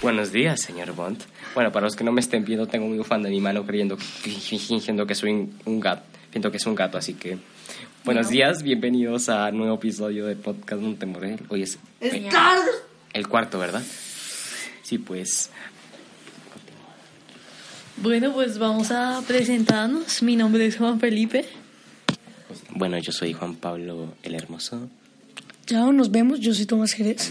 Buenos días, señor Bond. Bueno, para los que no me estén viendo, tengo un bufanda en mi mano creyendo, fingiendo que soy un- gato, fingiendo que es un gato, así que... Buenos días, bienvenidos a un nuevo episodio de Podcast Montemorel. Hoy es eh, el cuarto, ¿verdad? Sí, pues... Bueno, pues vamos a presentarnos. Mi nombre es Juan Felipe. Bueno, yo soy Juan Pablo el Hermoso. Chao, nos vemos. Yo soy Tomás Jerez.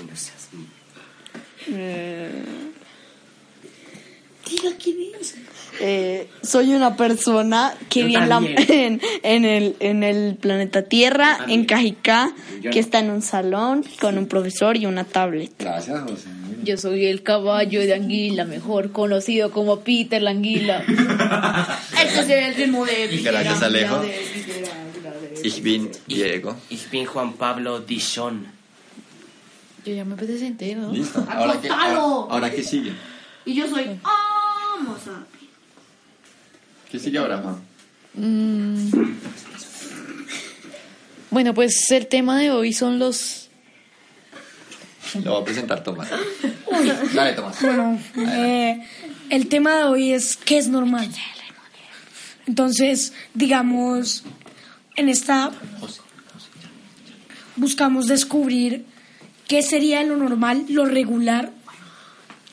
Diga quién es. Eh, soy una persona que vive en, la- también. en, en el, en el planeta Tierra, en Cajicá, Yo que no. está en un salón con un profesor y una tablet. Gracias, José. Yo soy el caballo de Anguila, mejor conocido como Peter la Anguila. Este es el ritmo de... Gracias, Alejo. Ich bin Diego. Ich bin Juan Pablo Dishon. Yo ya me presenté, ¿no? Listo. Ahora que, ahora, ahora qué sigue. Y yo soy... A... ¿Qué sigue ahora, Juan? Mm. Bueno, pues el tema de hoy son los... Lo va a presentar Tomás. Dale, Tomás. Bueno, eh, el tema de hoy es ¿qué es normal? Entonces, digamos, en esta buscamos descubrir qué sería lo normal, lo regular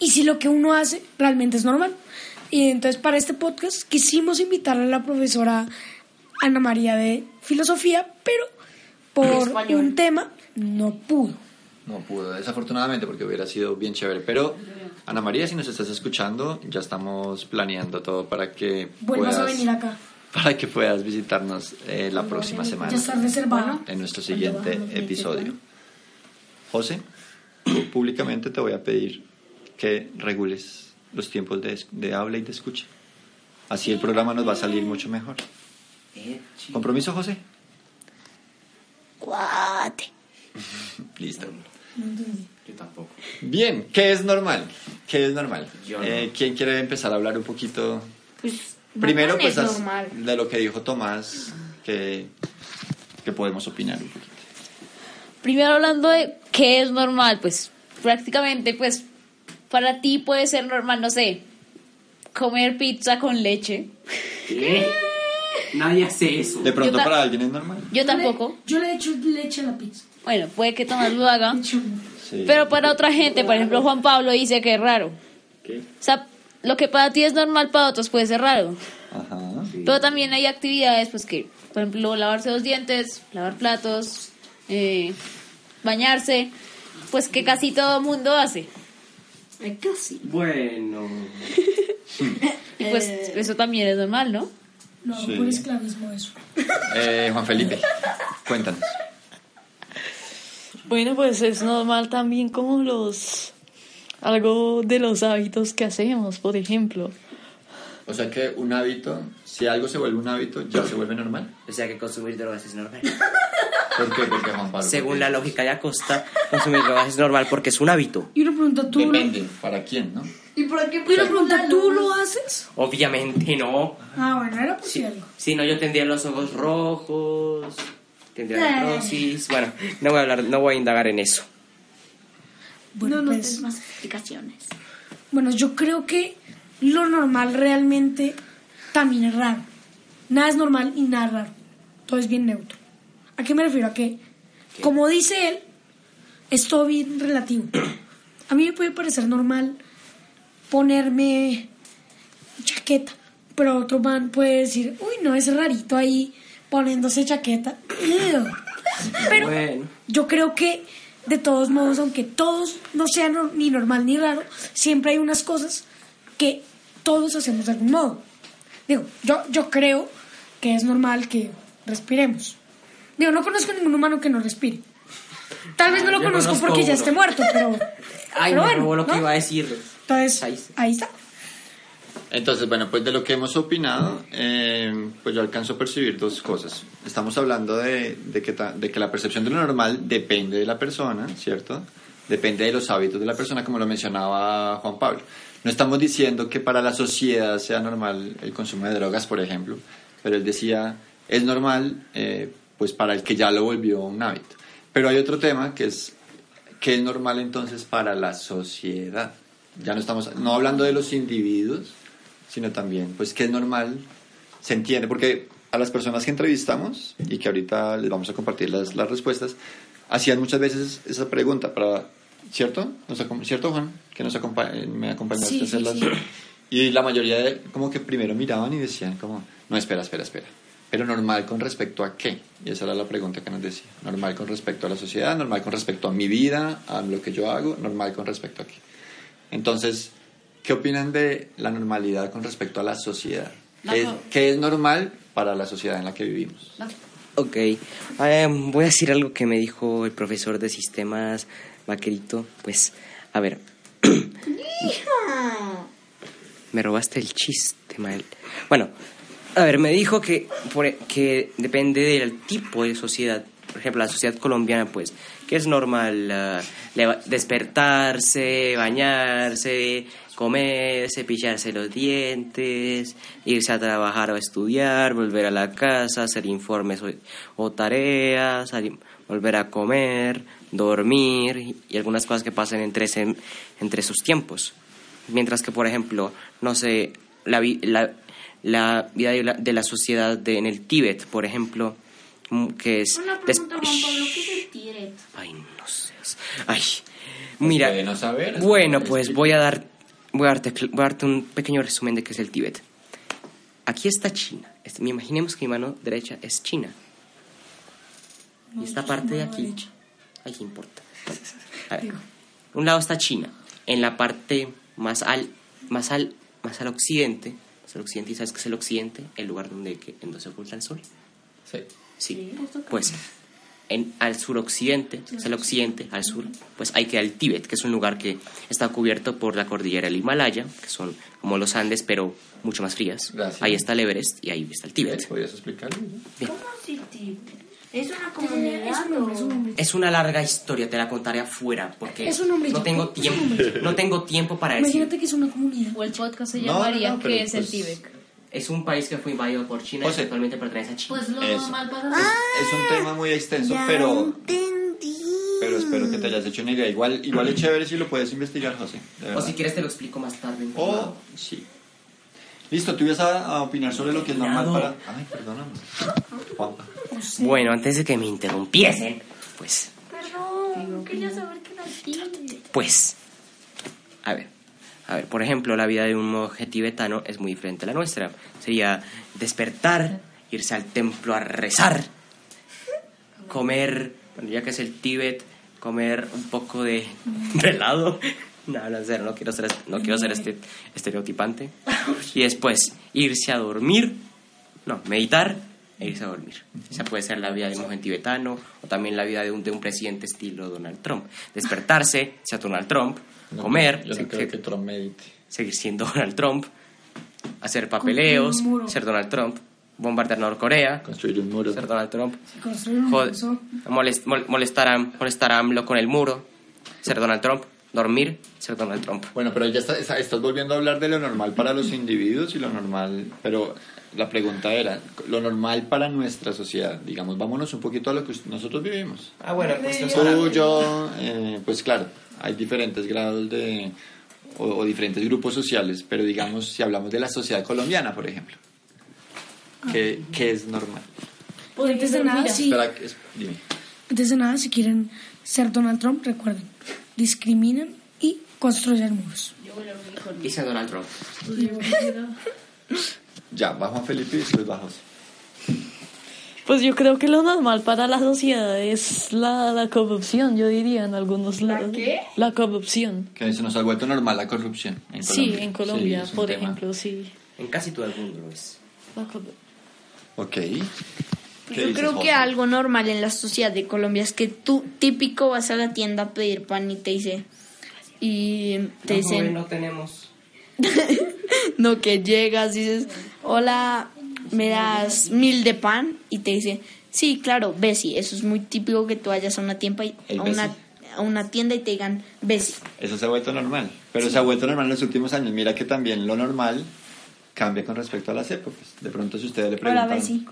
y si lo que uno hace realmente es normal. Y entonces para este podcast quisimos invitar a la profesora Ana María de Filosofía, pero por un tema no pudo. No pudo, desafortunadamente, porque hubiera sido bien chévere. Pero, Ana María, si nos estás escuchando, ya estamos planeando todo para que Vuelvas a puedas, venir acá. para que puedas visitarnos eh, la próxima semana Ya está reservado. en nuestro siguiente episodio. José, públicamente te voy a pedir que regules los tiempos de, de habla y de escucha. Así el programa nos va a salir mucho mejor. ¿Compromiso, José? Cuate. Listo. Yo tampoco. Bien, ¿qué es normal? ¿Qué es normal? Yo no. Eh, ¿Quién quiere empezar a hablar un poquito? Pues, Primero, pues, es as- normal. de lo que dijo Tomás, que, que podemos opinar un poquito. Primero hablando de qué es normal, pues prácticamente, pues para ti puede ser normal, no sé, comer pizza con leche. ¿Qué? Nadie hace eso. De pronto para alguien es normal. Yo tampoco. Yo le echo leche a la pizza. Bueno, puede que Tomás lo haga. Sí. Pero para otra gente, por ejemplo, Juan Pablo dice que es raro. ¿Qué? O sea, lo que para ti es normal, para otros puede ser raro. Ajá. Pero también hay actividades, pues que, por ejemplo, lavarse los dientes, lavar platos, eh, bañarse, pues que casi todo mundo hace. Casi. Bueno. Y pues eso también es normal, ¿no? No, Sí. por esclavismo eso. Eh, Juan Felipe, cuéntanos. Bueno, pues es normal también como los... Algo de los hábitos que hacemos, por ejemplo. O sea que un hábito, si algo se vuelve un hábito, ya se vuelve normal. O sea que consumir drogas es normal. ¿Por qué? Porque Juan Pablo. Según ¿por la lógica de Acosta, consumir drogas es normal porque es un hábito. Y una pregunta, ¿tú, lo, Depende, ¿para quién, no? ¿Y por qué? y una pregunta, ¿tú lo haces? Obviamente no. Ah, bueno, era por si algo. Si no, yo tendría los ojos rojos, tendría Eh. necrosis. Bueno, no voy a hablar, no voy a indagar en eso. Bueno, no nos pues, más explicaciones. bueno, yo creo que lo normal realmente también es raro. Nada es normal y nada es raro. Todo es bien neutro. ¿A qué me refiero? A que, como dice él, es todo bien relativo. A mí me puede parecer normal ponerme chaqueta, pero otro man puede decir, uy, no, es rarito ahí poniéndose chaqueta. Pero Bueno. yo creo que de todos modos, aunque todos no sean ni normal ni raro, siempre hay unas cosas que todos hacemos de algún modo. Digo, yo, yo creo que es normal que respiremos. Digo, no conozco ningún humano que no respire. Tal vez no lo conozco, conozco porque ya uno. esté muerto, pero... Ay, pero me bueno, robó lo que ¿no? iba a decir. Entonces, Ahí está. ahí está. Entonces, bueno, pues de lo que hemos opinado, eh, pues yo alcanzo a percibir dos cosas. Estamos hablando de, de que, ta- de que la percepción de lo normal depende de la persona, ¿cierto? Depende de los hábitos de la persona, como lo mencionaba Juan Pablo. No estamos diciendo que para la sociedad sea normal el consumo de drogas, por ejemplo, pero él decía, es normal, eh, pues para el que ya lo volvió un hábito. Pero hay otro tema que es, ¿qué es normal entonces para la sociedad? Ya no estamos, no hablando de los individuos, sino también, pues, qué es normal, se entiende, porque a las personas que entrevistamos y que ahorita les vamos a compartir las, las respuestas, hacían muchas veces esa pregunta para, ¿cierto? Nos ¿Cierto, Juan? Que nos acompa me acompañaste Sí, a hacer sí, las... sí. Y la mayoría de, como que primero miraban y decían como, no, espera, espera, espera. Pero normal con respecto a qué? Y esa era la pregunta que nos decía. Normal con respecto a la sociedad, normal con respecto a mi vida, a lo que yo hago, normal con respecto a qué. Entonces, ¿qué opinan de la normalidad con respecto a la sociedad? ¿Qué es, No. qué es normal para la sociedad en la que vivimos? Ok, eh, voy a decir algo que me dijo el profesor de sistemas, Vaquerito. Pues, a ver. me robaste el chiste, mal. Bueno, a ver, me dijo e, que depende del tipo de sociedad. Por ejemplo, la sociedad colombiana, pues, que es normal leva- despertarse, bañarse, comer, cepillarse los dientes, irse a trabajar o estudiar, volver a la casa, hacer informes o, tareas, volver a comer, dormir y, algunas cosas que pasan entre, esos tiempos. Mientras que, por ejemplo, no sé, la, la, la vida de la, de la sociedad de, en el Tíbet, por ejemplo, mm, que es... Una des- pregunta, Juan Pablo, ¿qué es el Tíbet? Ay, no sé. Ay, mira. no saber, Bueno, es pues voy a dar, voy a darte, voy a darte un pequeño resumen de qué es el Tíbet. Aquí está China. Este, me imaginemos que mi mano derecha es China. Y esta parte de aquí. Ay, qué importa. A ver, un lado está China. En la parte más al, más al, más al occidente. Es el occidente, ¿y sabes qué es el occidente? El lugar donde, que- en donde se oculta el sol. Sí. Sí, pues en, al suroccidente, es el occidente, al sur, pues ahí queda el Tíbet, que es un lugar que está cubierto por la cordillera del Himalaya, que son como los Andes, pero mucho más frías. Gracias. Ahí está el Everest y ahí está el Tíbet. ¿Podrías explicarlo? ¿Cómo así Tíbet? ¿Es una comunidad o...? Es una larga historia, te la contaré afuera, porque Es un hombre no tengo es un tiempo, no tengo tiempo para decir. Imagínate que es una comunidad. O el podcast se no, llamaría no, ¿Qué es el pues- Tíbet? Es un país que fue invadido por China José. y actualmente pertenece a China. Pues lo Eso. normal para Es un tema muy extenso, pero, pero espero que te hayas hecho una idea. Igual, igual es chévere si lo puedes investigar, José. o si quieres te lo explico más tarde. en Oh, sí. Listo, tú ibas a, a opinar sobre lo que es normal para... Ay, perdóname. Juanpa. Bueno, antes de que me interrumpiesen, pues Perdón, quería saber qué era. Pues, a ver, a ver, por ejemplo, la vida de un monje tibetano es muy diferente a la nuestra. Sería despertar, irse al templo a rezar, comer, bueno, ya que es el Tíbet, comer un poco de, de helado. No, no, no quiero ser, no quiero ser este, estereotipante. Y después irse a dormir, no, meditar e irse a dormir. Esa puede ser la vida de un monje tibetano o también la vida de un, de un presidente estilo Donald Trump. Despertarse, ser Donald Trump, comer, Yo no creo que Trump medite. seguir siendo Donald Trump, hacer papeleos, ser Donald Trump, bombardear Norcorea, Construir un muro. ser Donald Trump, Construir un molest- mol- molestar, a, molestar a AMLO con el muro, ser Donald Trump, dormir, ser Donald Trump. Bueno, pero ya está- está- estás volviendo a hablar de lo normal para los individuos y lo normal, pero la pregunta era, lo normal para nuestra sociedad, digamos, vámonos un poquito a lo que nosotros vivimos. Ah, bueno, pues Tú, yo, eh, pues claro, hay diferentes grados de, o, o diferentes grupos sociales, pero digamos, si hablamos de la sociedad colombiana, por ejemplo, ¿qué, qué es normal? Pues antes de nada, es- dime. Antes de nada, si quieren ser Donald Trump, recuerden, discriminen y construyan muros. y ser Donald Trump. Ya, va Juan Felipe y después va José. Pues yo creo que lo normal para la sociedad es la, la corrupción, yo diría en algunos lados. qué? La corrupción. Que se nos ha vuelto normal la corrupción en Sí, en Colombia, Sí, por tema. ejemplo, sí. En casi todo el mundo lo es. La corru- Ok. ¿Qué Yo dices, creo José? que algo normal en la sociedad de Colombia es que tú típico vas a la tienda a pedir pan y te dice y te No, dicen no tenemos. No, que llegas y dices, hola, me das mil de pan y te dice, sí, claro, Bessie. Eso es muy típico que tú vayas a una tienda y, a una, a una tienda y te digan Bessie. Eso se ha vuelto normal. Pero se ha vuelto normal en los últimos años. Mira que también lo normal cambia con respecto a las épocas. De pronto si ustedes le Hola, preguntan, Bessie.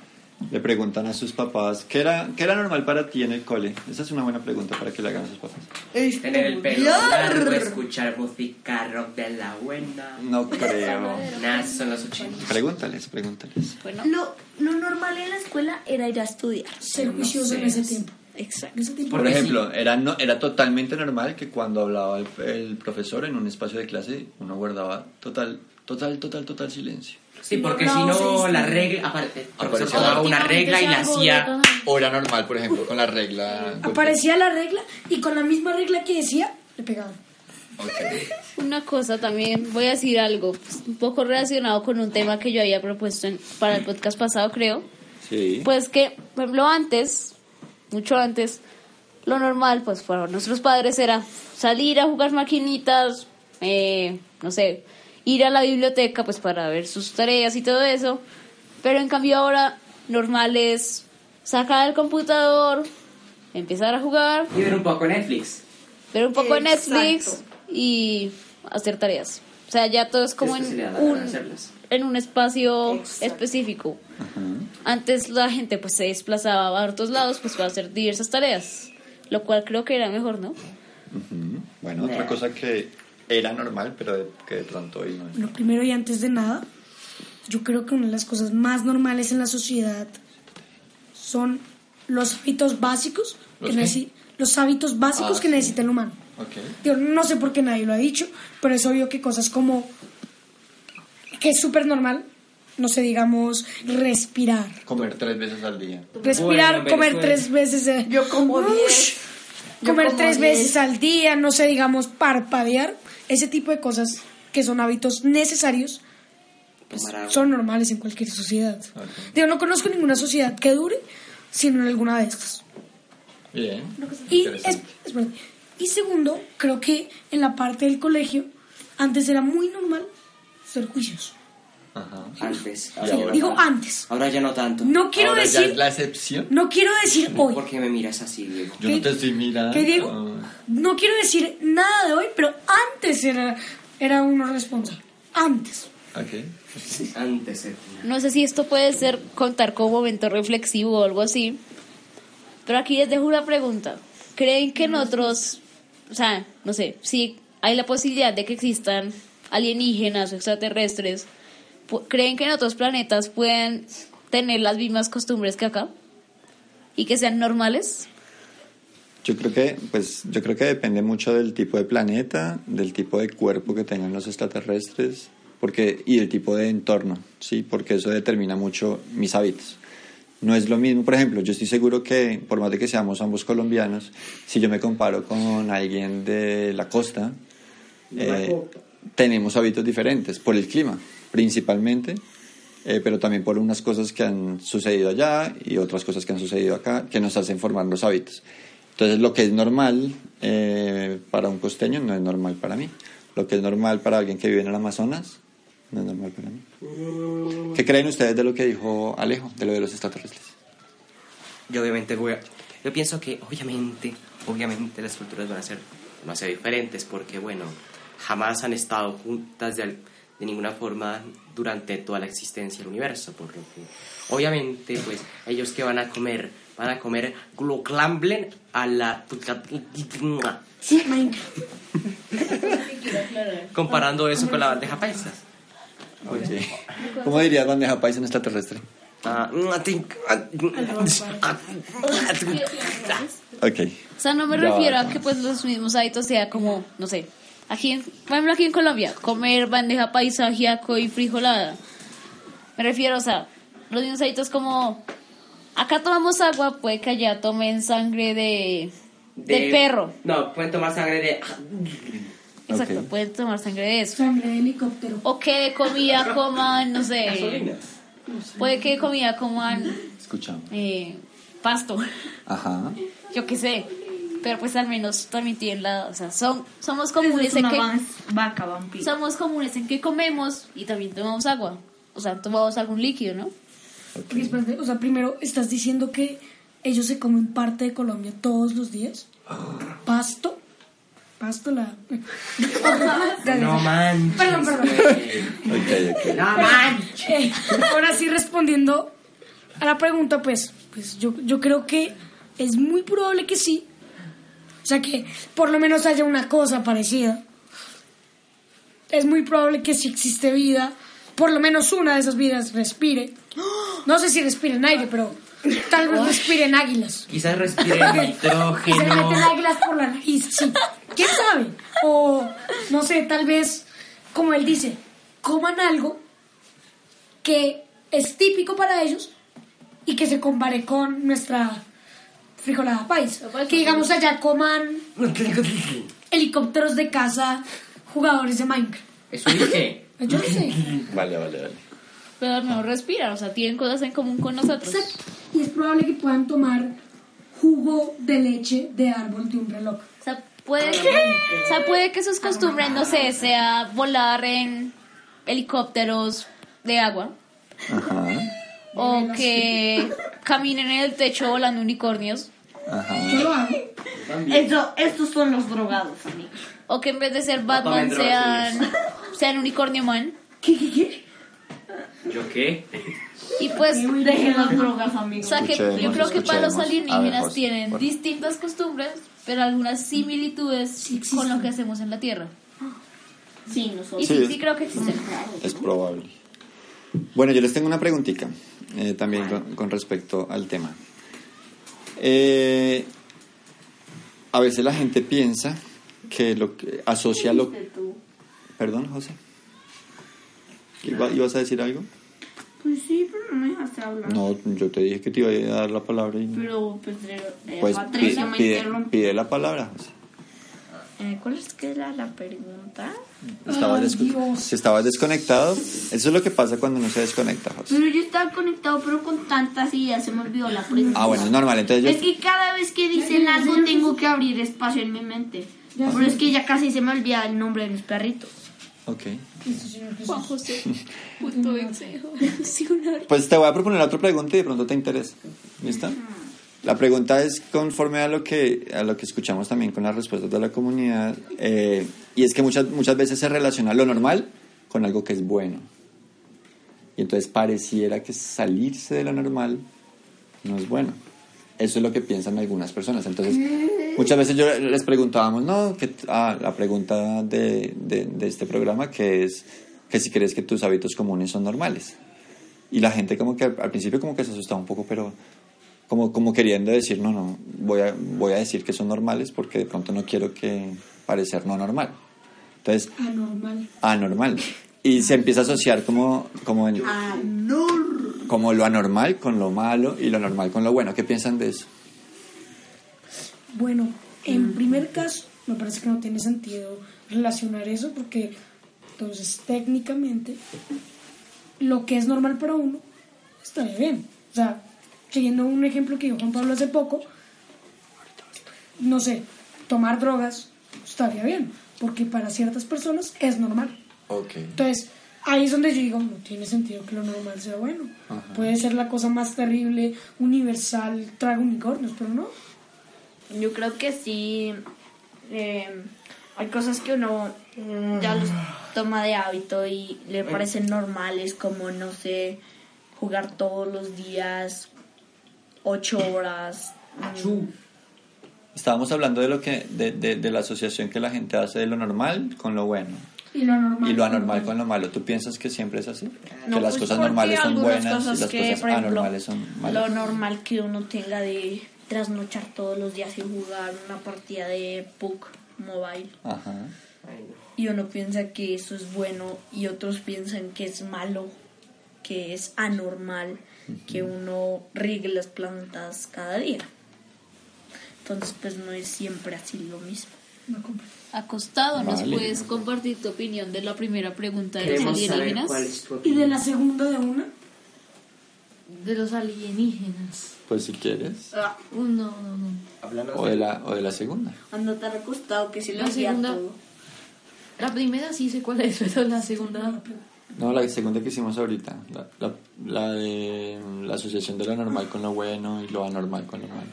Le preguntan a sus papás, ¿qué era, ¿qué era normal para ti en el cole? Esa es una buena pregunta para que le hagan a sus papás. Tener el pelo largo, escuchar música rock de la buena. No creo. Nada, son los 80. Pregúntales, pregúntales. Bueno, Lo, lo normal en la escuela era ir a estudiar. Ser no juicioso en sé. ese tiempo. Exacto. En ese tiempo. Por ejemplo, era, no, era totalmente normal que cuando hablaba el, el profesor en un espacio de clase, uno guardaba total, total, total, total silencio. Sí, porque No, si no, la regla. aparte, Aparecía daba una regla y la hacía. era normal, por ejemplo, con la regla... Aparecía la regla y con la misma regla que decía, le pegaban. Ok. una cosa también, voy a decir algo pues, un poco relacionado con un tema que yo había propuesto en- para el podcast pasado, creo. Sí. Pues que, por ejemplo, antes, mucho antes, lo normal, pues para nuestros padres era salir a jugar maquinitas, eh, no sé, ir a la biblioteca, pues para ver sus tareas y todo eso. Pero en cambio ahora, normal es sacar el computador, empezar a jugar, Y ver un poco Netflix. ver un poco Exacto. Netflix y hacer tareas. O sea, ya todo es como Es en un, hacerlas. en un espacio específico. Antes la gente pues se desplazaba a otros lados pues para hacer diversas tareas, lo cual creo que era mejor, ¿no? Bueno, otra cosa que era normal, pero de- que de pronto hoy no es. Primero y antes de nada, yo creo que una de las cosas más normales en la sociedad son los hábitos básicos ¿Los que necesi- los hábitos básicos Ah, que sí. necesita el humano. Ok. Yo no sé por qué nadie lo ha dicho, pero es obvio que cosas como que es súper normal, no sé, digamos, respirar. Comer tres veces al día. Respirar, Bueno, comer tres veces. Yo como ush, diez. Comer como tres diez. veces al día, no sé, digamos, parpadear. Ese tipo de cosas que son hábitos necesarios pues, son normales en cualquier sociedad. Ok. Yo no conozco ninguna sociedad que dure sino en alguna de estas. Bien. Y, Interesante. es- espérate. y segundo, creo que en la parte del colegio antes era muy normal ser juiciosos. Ajá. Antes. Digo antes. Ahora ya no tanto. No quiero Ahora ya decir es la excepción. no quiero decir hoy. ¿Por qué me miras así, Diego? Yo ¿Qué- no te estoy mirando. ¿Qué digo? No quiero decir nada de hoy, pero antes era, era uno responsable. Antes. Ok. Antes. eh. No sé si esto puede ser contar como momento reflexivo o algo así, pero aquí les dejo una pregunta. ¿Creen que nosotros, o sea, no sé, si hay la posibilidad de que existan alienígenas o extraterrestres, ¿creen que en otros planetas pueden tener las mismas costumbres que acá? ¿Y que sean normales? Yo creo que, pues, yo creo que depende mucho del tipo de planeta, del tipo de cuerpo que tengan los extraterrestres, porque y del tipo de entorno, sí, porque eso determina mucho mis hábitos. No es lo mismo, por ejemplo, yo estoy seguro que por más de que seamos ambos colombianos, si yo me comparo con alguien de la costa, eh, tenemos hábitos diferentes por el clima, principalmente, eh, pero también por unas cosas que han sucedido allá y otras cosas que han sucedido acá que nos hacen formar los hábitos. Entonces, lo que es normal eh, para un costeño no es normal para mí. Lo que es normal para alguien que vive en el Amazonas no es normal para mí. ¿Qué creen ustedes de lo que dijo Alejo, de lo de los extraterrestres? Yo obviamente voy a... Yo pienso que obviamente, obviamente las culturas van a ser, van a ser diferentes porque, bueno, jamás han estado juntas de, de ninguna forma durante toda la existencia del universo, por lo que, obviamente, pues, ellos que van a comer, van a comer gloclamblen a la... Comparando eso con la bandeja paisa. Oye, ¿Cómo dirías bandeja paisa en extraterrestre? Ah, Ok. O sea, no me refiero a que pues los mismos hábitos sea como, no sé, aquí, en, por ejemplo, aquí en Colombia, comer bandeja paisa, ajiaco y frijolada. Me refiero, o sea, los mismos hábitos como, acá tomamos agua, puede que allá tomen sangre de, de, perro. No, pueden tomar sangre de... Exacto, pueden tomar sangre de eso. Sangre de helicóptero. O que de comida coman, no sé, puede que de comida coman Escuchamos. eh, pasto, Ajá. yo qué sé. Pero pues al menos también tienen la, o sea, son, somos comunes es en que vaca vampiro. somos comunes en que comemos y también tomamos agua. O sea, tomamos algún líquido, ¿no? Porque, o sea, primero estás diciendo que ellos se comen parte de Colombia todos los días. Pasto. Pasto la. No manches. Perdón, perdón. No manches. Eh, ahora sí respondiendo a la pregunta, pues, pues yo, yo creo que es muy probable que sí. O sea que por lo menos haya una cosa parecida. Es muy probable que si existe vida, por lo menos una de esas vidas respire. No sé si respire en aire, pero tal vez respire en águilas. Quizás respire Que se nitrógeno. meten águilas por la nariz, sí. ¿Quién sabe? O, no sé, tal vez, como él dice, coman algo que es típico para ellos y que se compare con nuestra frijolada país. Que digamos allá coman helicópteros de caza jugadores de Minecraft. Eso dije. Yo no sé. Vale, vale, vale. Pero al menos respiran, o sea, tienen cosas en común con nosotros. Exacto. Y es probable que puedan tomar jugo de leche de árbol de un reloj. O sea, puede que, o sea, puede que sus costumbres, no sé, sea volar en helicópteros de agua Ajá. O que caminen en el techo volando unicornios Ajá. Yo lo hago. Eso, estos son los drogados, amigos. o que en vez de ser Batman sean, sean unicornio man. ¿Qué, qué, qué? ¿Yo qué? Y pues, Dejen las drogas, o amigos. sea que yo Escuchemos, creo que para los escuchemos. A ver, alienígenas José, tienen por- distintas costumbres, pero algunas similitudes con lo que hacemos en la Tierra. Sí, Y nosotros. sí, Sí. sí creo que existen. Es probable. Bueno, yo les tengo una preguntita eh, también con, con respecto al tema. Eh, a veces la gente piensa que lo que asocia lo. Perdón, José. ¿Iba- ¿Ibas a decir algo? Pues sí, pero no me dejaste hablar. No, yo te dije que te iba a dar la palabra y. Pero pues, Pues Patricia pi- me pide, pide la palabra, José. Eh, ¿Cuál es que era la pregunta? Dios. si estabas desconectado, eso es lo que pasa cuando no se desconecta, José. Pero yo estaba conectado, pero con tantas ideas se me olvidó la pregunta. Ah, bueno, es normal. Entonces Es yo, que cada vez que dicen algo tengo que abrir espacio en mi mente. Ya Pero es que ya casi se me olvida el nombre de mis perritos. Ok. Juan José, punto. Pues te voy a proponer otra pregunta y de pronto te interesa. ¿Listo? La pregunta es conforme a lo que a lo que escuchamos también con las respuestas de la comunidad eh, y es que muchas muchas veces se relaciona lo normal con algo que es bueno y entonces pareciera que salirse de lo normal no es bueno. Eso es lo que piensan algunas personas. Entonces, muchas veces yo les preguntábamos, no, que, ah, la pregunta de, de, de este programa que es que si crees que tus hábitos comunes son normales. Y la gente como que al principio como que se asustaba un poco, pero como, como queriendo decir, no, no, voy a, voy a decir que son normales porque de pronto no quiero que parecer no normal. Entonces, Anormal. anormal. Y se empieza a asociar como, como, en- como lo anormal con lo malo y lo normal con lo bueno. ¿Qué piensan de eso? Bueno, en primer caso, me parece que no tiene sentido relacionar eso porque entonces técnicamente lo que es normal para uno estaría bien. O sea, siguiendo un ejemplo que dio Juan Pablo hace poco, no sé, tomar drogas estaría bien porque para ciertas personas es normal. Entonces, ahí es donde yo digo, no tiene sentido que lo normal sea bueno. Puede ser la cosa más terrible, universal, trago unicornios, pero no. Yo creo que sí. eh, hay cosas que uno ya los toma de hábito y le parecen normales, como no sé, jugar todos los días, ocho horas. mm, Estábamos hablando de lo que de, de, de la asociación que la gente hace de lo normal con lo bueno Y lo anormal. y lo anormal con lo malo. ¿Tú piensas que siempre es así? No, que las pues cosas normales son buenas y cosas las que, cosas ejemplo, anormales son Lo malas. normal que uno tenga de trasnochar todos los días y jugar una partida de PUC mobile. Ajá. Y uno piensa que eso es bueno y otros piensan que es malo, que es anormal, que uno riegue las plantas cada día. Entonces, pues no es siempre así lo mismo. Acostado, ¿nos puedes compartir tu opinión de la primera pregunta de los Queremos alienígenas? cuál es tu Y de la segunda de una. de los alienígenas. Pues si quieres. Uh, no, no, no. Hablando O de la, o de la segunda. Ando tan acostado que si lo La hacía segunda. todo. La primera sí sé cuál es, pero la segunda. No, la segunda que hicimos ahorita. La, la, la de la asociación de lo normal con lo bueno y lo anormal con lo malo.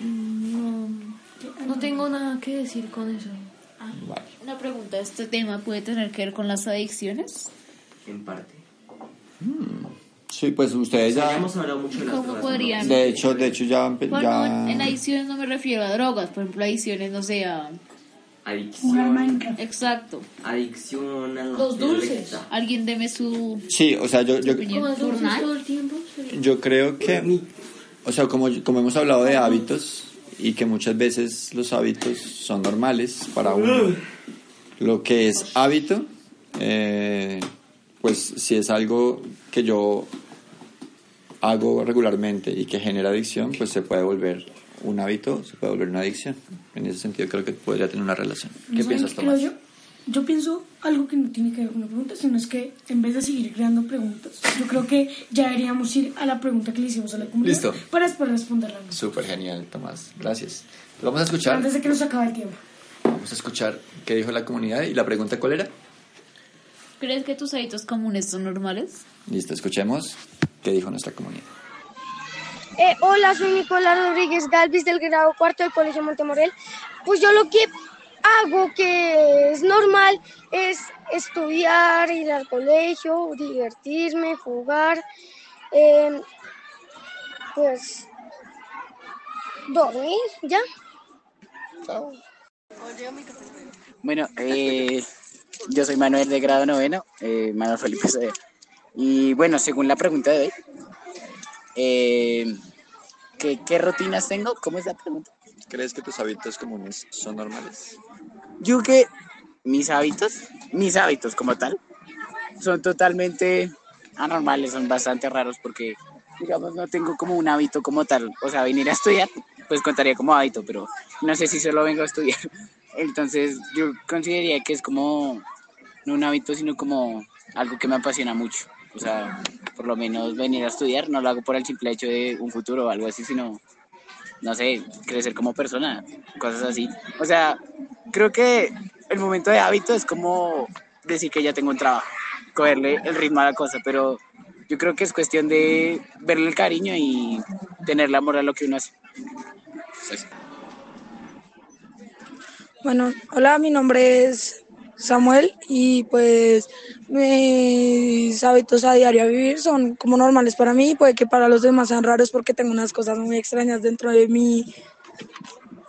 No, no tengo nada que decir con eso. Vale. Una pregunta, ¿este tema puede tener que ver con las adicciones? En parte. Sí, pues ustedes Ya ya... hemos hablado mucho de las ¿Cómo drogas, podrían? De hecho, de hecho ya... Bueno, ya... en, en adicciones no me refiero a drogas, por ejemplo, adicciones, no sé, a... Adicción. Exacto. Adicción a la Los dulces. Alguien deme su... Sí, o sea, yo, yo, todo el tiempo. sí. yo creo que... O sea, como, como hemos hablado de hábitos y que muchas veces los hábitos son normales para uno. Lo que es hábito, eh, pues si es algo que yo hago regularmente y que genera adicción, pues se puede volver un hábito, se puede volver una adicción. En ese sentido creo que podría tener una relación. ¿Qué ¿Saben piensas, qué creo Tomás? yo? Yo pienso algo que no tiene que ver con la pregunta, sino es que en vez de seguir creando preguntas, yo creo que ya deberíamos ir a la pregunta que le hicimos a la comunidad Listo. para después responderla. Súper genial, Tomás. Gracias. Vamos a escuchar, Antes de que nos acabe el tiempo. vamos a escuchar qué dijo la comunidad y la pregunta cuál era. ¿Crees que tus hábitos comunes son normales? Listo, escuchemos qué dijo nuestra comunidad. Eh, hola, soy Nicolás Rodríguez Galvis del grado cuarto del Colegio Montemorel. Pues yo lo que hago que es normal es estudiar, ir al colegio, divertirme, jugar, eh, pues dormir, ya. Chao. Bueno, eh, yo soy Manuel de grado noveno, eh, Manuel Felipe Saavedra. Y bueno, según la pregunta de hoy, eh, ¿qué, qué rutinas tengo? ¿Cómo es la pregunta? ¿Crees que tus hábitos comunes son normales? Yo que mis hábitos, mis hábitos como tal, son totalmente anormales, son bastante raros porque, digamos, no tengo como un hábito como tal. O sea, venir a estudiar, pues contaría como hábito, pero no sé si solo vengo a estudiar. Entonces, yo consideraría que es como, no un hábito, sino como algo que me apasiona mucho. O sea, por lo menos venir a estudiar no lo hago por el simple hecho de un futuro o algo así, sino, no sé, crecer como persona, cosas así. O sea, creo que el momento de hábito es como decir que ya tengo un trabajo, cogerle el ritmo a la cosa, pero yo creo que es cuestión de verle el cariño y tenerle amor a lo que uno hace. Bueno, hola, mi nombre es Samuel y pues mis hábitos a diario a vivir son como normales para mí, puede que para los demás sean raros porque tengo unas cosas muy extrañas dentro de mi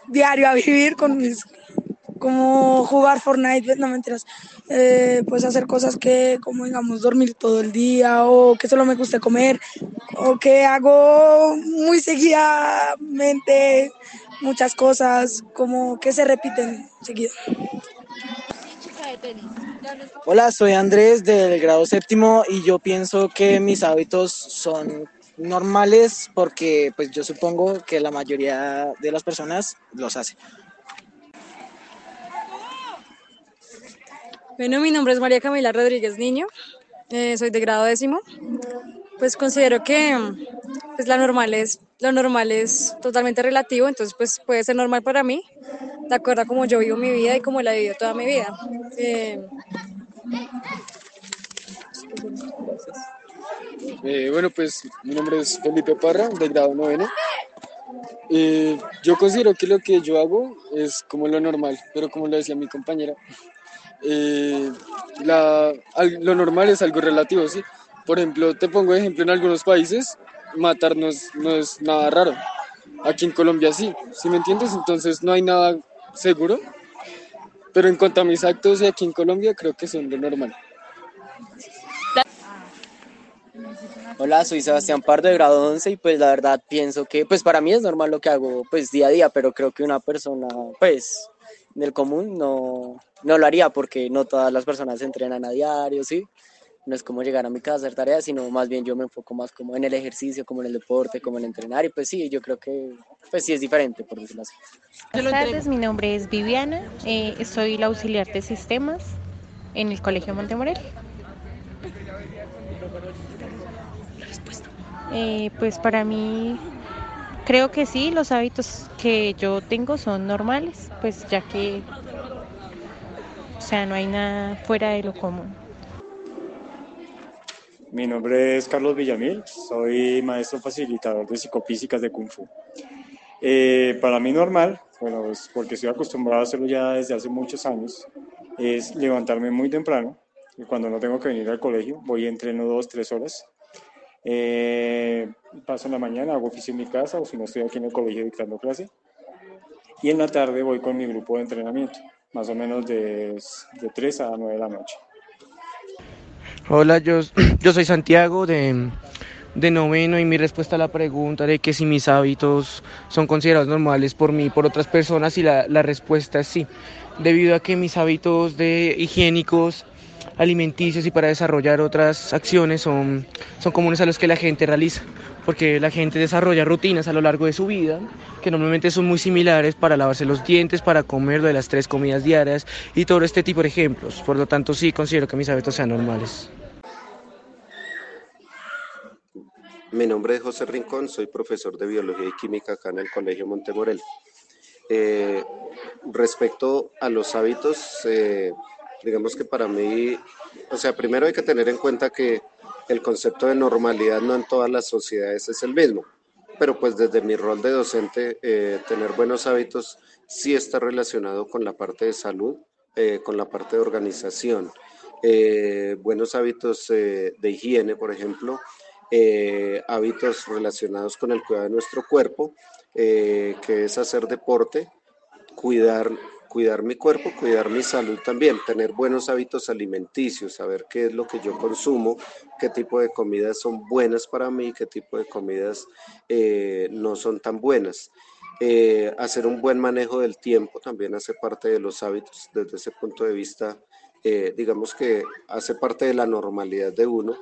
diario a vivir con mis como jugar Fortnite, no mentiras, eh, pues hacer cosas que como digamos dormir todo el día o que solo me guste comer o que hago muy seguidamente muchas cosas como que se repiten seguido. Hola, soy Andrés del grado séptimo y yo pienso que mis hábitos son normales porque pues yo supongo que la mayoría de las personas los hace. Bueno, mi nombre es María Camila Rodríguez Niño, eh, soy de grado décimo. Pues considero que pues, la normal es, lo normal es totalmente relativo, entonces pues puede ser normal para mí, de acuerdo a cómo yo vivo mi vida y cómo la he vivido toda mi vida. Eh, Eh, bueno, pues mi nombre es Felipe Parra, del grado noveno. Eh, yo considero que lo que yo hago es como lo normal, pero como lo decía mi compañera, eh, la, lo normal es algo relativo, ¿sí? Por ejemplo, te pongo ejemplo, en algunos países matar no es, no es nada raro. Aquí en Colombia sí, ¿sí me entiendes? Entonces no hay nada seguro. Pero en cuanto a mis actos aquí en Colombia, creo que son lo normal. Hola, soy Sebastián Pardo de grado 11 y pues la verdad pienso que pues para mí es normal lo que hago pues día a día, pero creo que una persona pues del común no, no lo haría porque no todas las personas entrenan a diario, ¿sí? No es como llegar a mi casa a hacer tareas, sino más bien yo me enfoco más como en el ejercicio, como en el deporte, como en entrenar y pues sí, yo creo que pues sí es diferente por decirlo así. Buenas tardes, mi nombre es Viviana, eh, soy la auxiliar de sistemas en el Colegio Montemorel. Eh, pues para mí creo que sí, los hábitos que yo tengo son normales, pues ya que, o sea, no hay nada fuera de lo común. Mi nombre es Carlos Villamil, soy maestro facilitador de psicofísicas de Kung Fu. Eh, para mí normal, bueno, es porque estoy acostumbrado a hacerlo ya desde hace muchos años, es levantarme muy temprano y cuando no tengo que venir al colegio, voy y entreno dos, tres horas. Eh, paso en la mañana, hago oficio en mi casa o si no estoy aquí en el colegio dictando clase. Y en la tarde voy con mi grupo de entrenamiento, más o menos de, de 3 a 9 de la noche. Hola, yo, yo soy Santiago de, de noveno y mi respuesta a la pregunta de que si mis hábitos son considerados normales por mí y por otras personas y la, la respuesta es sí, debido a que mis hábitos de higiénicos, alimenticios y para desarrollar otras acciones son, son comunes a los que la gente realiza, porque la gente desarrolla rutinas a lo largo de su vida que normalmente son muy similares para lavarse los dientes, para comer de las tres comidas diarias y todo este tipo de ejemplos. Por lo tanto, sí considero que mis hábitos sean normales. Mi nombre es José Rincón, soy profesor de Biología y Química acá en el Colegio Montemorel. Eh, respecto a los hábitos, eh, digamos que para mí, o sea, primero hay que tener en cuenta que el concepto de normalidad no en todas las sociedades es el mismo, pero pues desde mi rol de docente, eh, tener buenos hábitos sí está relacionado con la parte de salud, eh, con la parte de organización. Eh, buenos hábitos de higiene, por ejemplo, hábitos relacionados con el cuidado de nuestro cuerpo, que es hacer deporte, cuidar cuidar mi cuerpo, cuidar mi salud también, tener buenos hábitos alimenticios, saber qué es lo que yo consumo, qué tipo de comidas son buenas para mí, qué tipo de comidas eh, no son tan buenas. Eh, hacer un buen manejo del tiempo también hace parte de los hábitos desde ese punto de vista, eh, digamos que hace parte de la normalidad de uno,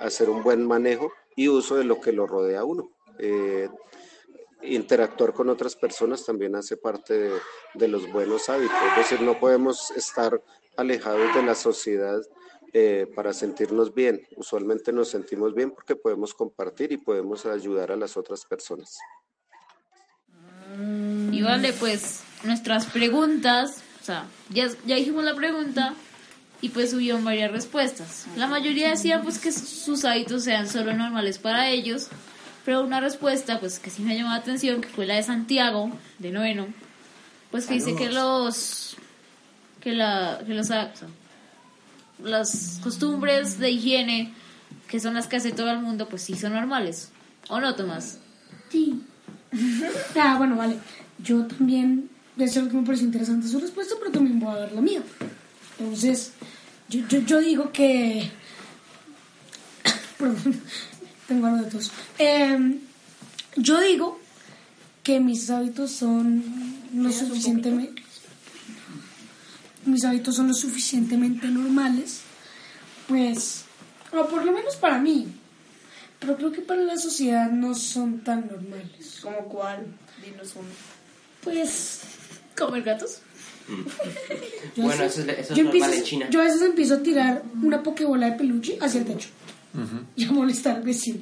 hacer un buen manejo y uso de lo que lo rodea uno interactuar con otras personas también hace parte de, los buenos hábitos. Es decir, no podemos estar alejados de la sociedad eh, para sentirnos bien. Usualmente nos sentimos bien porque podemos compartir y podemos ayudar a las otras personas. Y vale, pues nuestras preguntas, o sea, ya, ya dijimos la pregunta y pues hubieron varias respuestas. La mayoría decían pues que sus hábitos sean solo normales para ellos pero una respuesta, pues que sí me llamó la atención, que fue la de Santiago, de noveno, pues que dice que los, que la, que los, las costumbres de higiene, que son las que hace todo el mundo, pues sí son normales. ¿O no, Tomás? Sí. ah, bueno, vale. Yo también, es algo que me parece interesante su respuesta, pero también voy a dar la mía. Entonces, yo, yo, yo digo que... Perdón, tengo algo de tos. Em, yo digo que mis hábitos son lo suficientemente mis hábitos son lo suficientemente normales pues o por lo menos para mí pero creo que para la sociedad no son tan normales. ¿Como cuál? dinos uno. Pues comer gatos bueno eso es, eso es normal empiezo, en China. yo a veces empiezo a tirar una pokebola de peluche hacia el techo y a molestar al vecino.